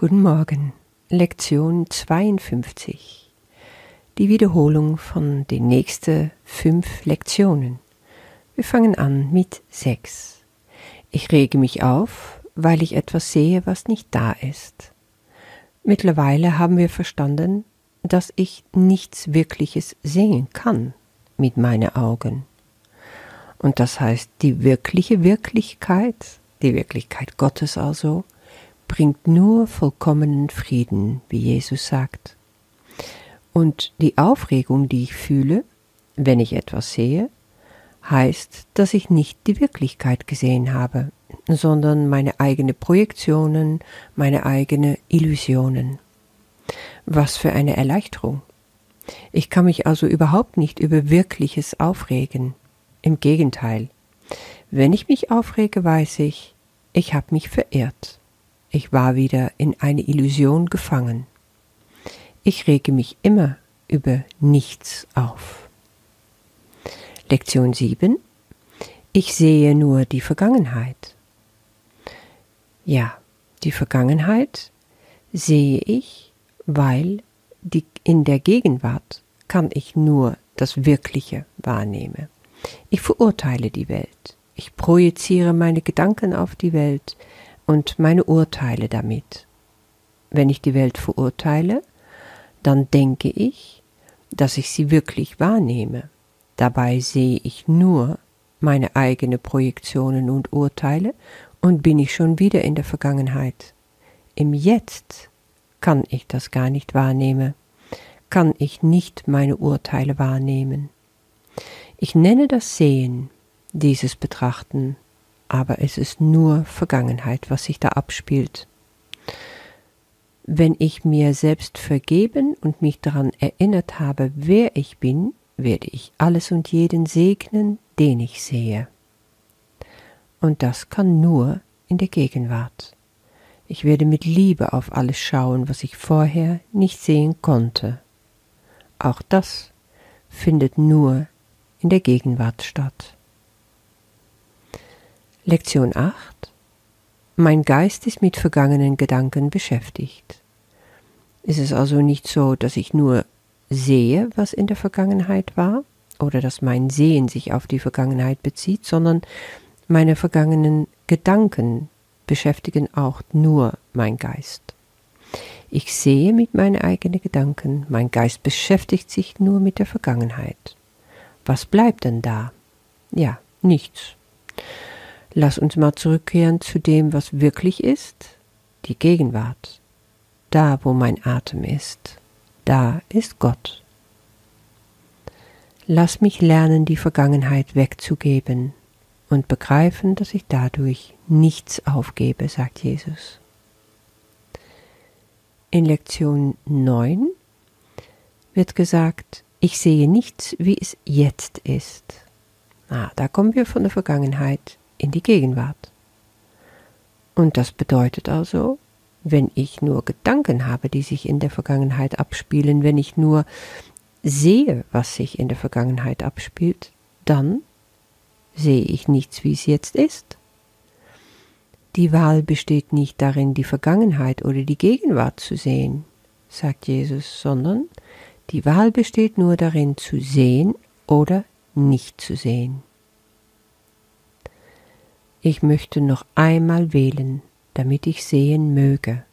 Guten Morgen, Lektion 52. Die Wiederholung von den nächsten fünf Lektionen. Wir fangen an mit sechs. Ich rege mich auf, weil ich etwas sehe, was nicht da ist. Mittlerweile haben wir verstanden, dass ich nichts Wirkliches sehen kann mit meinen Augen. Und das heißt, die wirkliche Wirklichkeit, die Wirklichkeit Gottes also, bringt nur vollkommenen Frieden, wie Jesus sagt. Und die Aufregung, die ich fühle, wenn ich etwas sehe, heißt, dass ich nicht die Wirklichkeit gesehen habe, sondern meine eigenen Projektionen, meine eigenen Illusionen. Was für eine Erleichterung. Ich kann mich also überhaupt nicht über Wirkliches aufregen. Im Gegenteil. Wenn ich mich aufrege, weiß ich, ich habe mich verirrt. Ich war wieder in eine Illusion gefangen. Ich rege mich immer über nichts auf. Lektion 7. Ich sehe nur die Vergangenheit. Ja, die Vergangenheit sehe ich, weil die, in der Gegenwart kann ich nur das Wirkliche wahrnehmen. Ich verurteile die Welt. Ich projiziere meine Gedanken auf die Welt und meine Urteile damit. Wenn ich die Welt verurteile, dann denke ich, dass ich sie wirklich wahrnehme. Dabei sehe ich nur meine eigenen Projektionen und Urteile und bin ich schon wieder in der Vergangenheit. Im Jetzt kann ich das gar nicht wahrnehmen, kann ich nicht meine Urteile wahrnehmen. Ich nenne das Sehen, dieses Betrachten, aber es ist nur Vergangenheit, was sich da abspielt. Wenn ich mir selbst vergeben und mich daran erinnert habe, wer ich bin, werde ich alles und jeden segnen, den ich sehe. Und das kann nur in der Gegenwart. Ich werde mit Liebe auf alles schauen, was ich vorher nicht sehen konnte. Auch das findet nur in der Gegenwart statt. Lektion 8 Mein Geist ist mit vergangenen Gedanken beschäftigt. Ist es also nicht so, dass ich nur sehe, was in der Vergangenheit war, oder dass mein Sehen sich auf die Vergangenheit bezieht, sondern meine vergangenen Gedanken beschäftigen auch nur mein Geist. Ich sehe mit meinen eigenen Gedanken, mein Geist beschäftigt sich nur mit der Vergangenheit. Was bleibt denn da? Ja, nichts. Lass uns mal zurückkehren zu dem, was wirklich ist, die Gegenwart. Da, wo mein Atem ist, da ist Gott. Lass mich lernen, die Vergangenheit wegzugeben und begreifen, dass ich dadurch nichts aufgebe, sagt Jesus. In Lektion 9 wird gesagt, ich sehe nichts, wie es jetzt ist. Ah, da kommen wir von der Vergangenheit in die Gegenwart. Und das bedeutet also, wenn ich nur Gedanken habe, die sich in der Vergangenheit abspielen, wenn ich nur sehe, was sich in der Vergangenheit abspielt, dann sehe ich nichts, wie es jetzt ist. Die Wahl besteht nicht darin, die Vergangenheit oder die Gegenwart zu sehen, sagt Jesus, sondern die Wahl besteht nur darin, zu sehen oder nicht zu sehen. Ich möchte noch einmal wählen, damit ich sehen möge.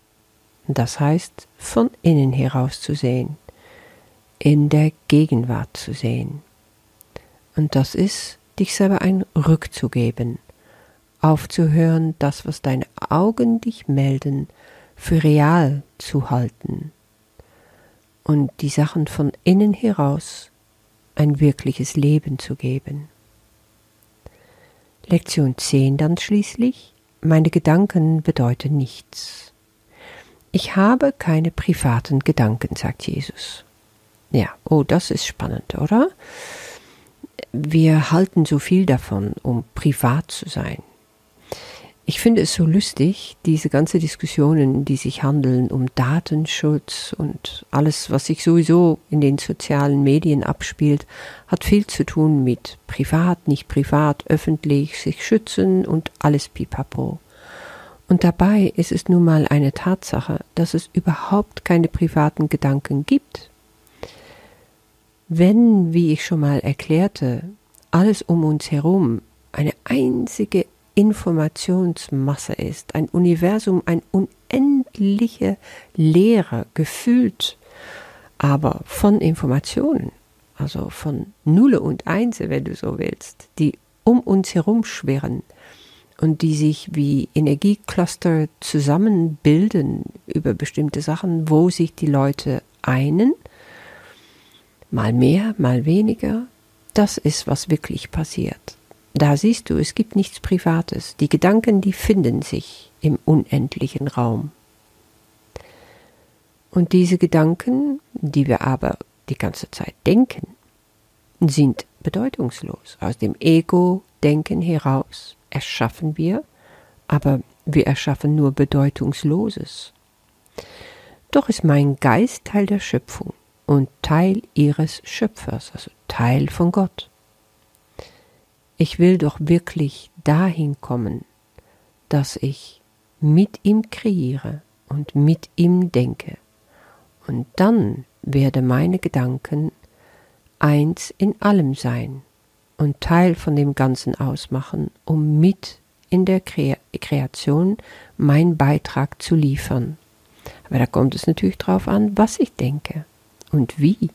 Das heißt, von innen heraus zu sehen, in der Gegenwart zu sehen. Und das ist, dich selber ein Rückzugeben, aufzuhören, das, was deine Augen dich melden, für real zu halten und die Sachen von innen heraus ein wirkliches Leben zu geben. Lektion 10 dann schließlich, meine Gedanken bedeuten nichts. Ich habe keine privaten Gedanken, sagt Jesus. Ja, oh, das ist spannend, oder? Wir halten so viel davon, um privat zu sein. Ich finde es so lustig, diese ganze Diskussionen, die sich handeln um Datenschutz und alles, was sich sowieso in den sozialen Medien abspielt, hat viel zu tun mit privat, nicht privat, öffentlich, sich schützen und alles pipapo. Und dabei ist es nun mal eine Tatsache, dass es überhaupt keine privaten Gedanken gibt. Wenn, wie ich schon mal erklärte, alles um uns herum eine einzige Informationsmasse ist, ein Universum, ein unendliche Leere, gefüllt aber von Informationen, also von Nulle und Einse, wenn du so willst, die um uns herum schwirren und die sich wie Energiecluster zusammenbilden über bestimmte Sachen, wo sich die Leute einen, mal mehr, mal weniger, das ist, was wirklich passiert. Da siehst du, es gibt nichts Privates. Die Gedanken, die finden sich im unendlichen Raum. Und diese Gedanken, die wir aber die ganze Zeit denken, sind bedeutungslos. Aus dem Ego-Denken heraus erschaffen wir, aber wir erschaffen nur Bedeutungsloses. Doch ist mein Geist Teil der Schöpfung und Teil ihres Schöpfers, also Teil von Gott. Ich will doch wirklich dahin kommen, dass ich mit ihm kreiere und mit ihm denke und dann werde meine Gedanken eins in allem sein und Teil von dem Ganzen ausmachen, um mit in der Kreation meinen Beitrag zu liefern. Aber da kommt es natürlich darauf an, was ich denke und wie.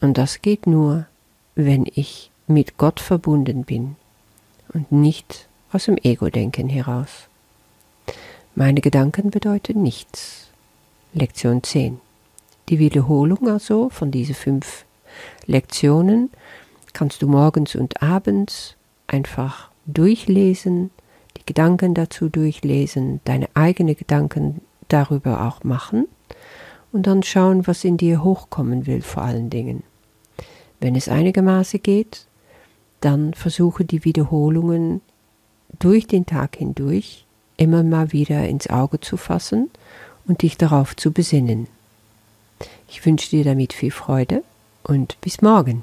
Und das geht nur, wenn ich mit Gott verbunden bin und nicht aus dem Ego-Denken heraus. Meine Gedanken bedeuten nichts. Lektion 10. Die Wiederholung also von diesen fünf Lektionen kannst du morgens und abends einfach durchlesen, die Gedanken dazu durchlesen, deine eigenen Gedanken darüber auch machen und dann schauen, was in dir hochkommen will vor allen Dingen. Wenn es einigermaßen geht, dann versuche die Wiederholungen durch den Tag hindurch immer mal wieder ins Auge zu fassen und dich darauf zu besinnen. Ich wünsche dir damit viel Freude und bis morgen.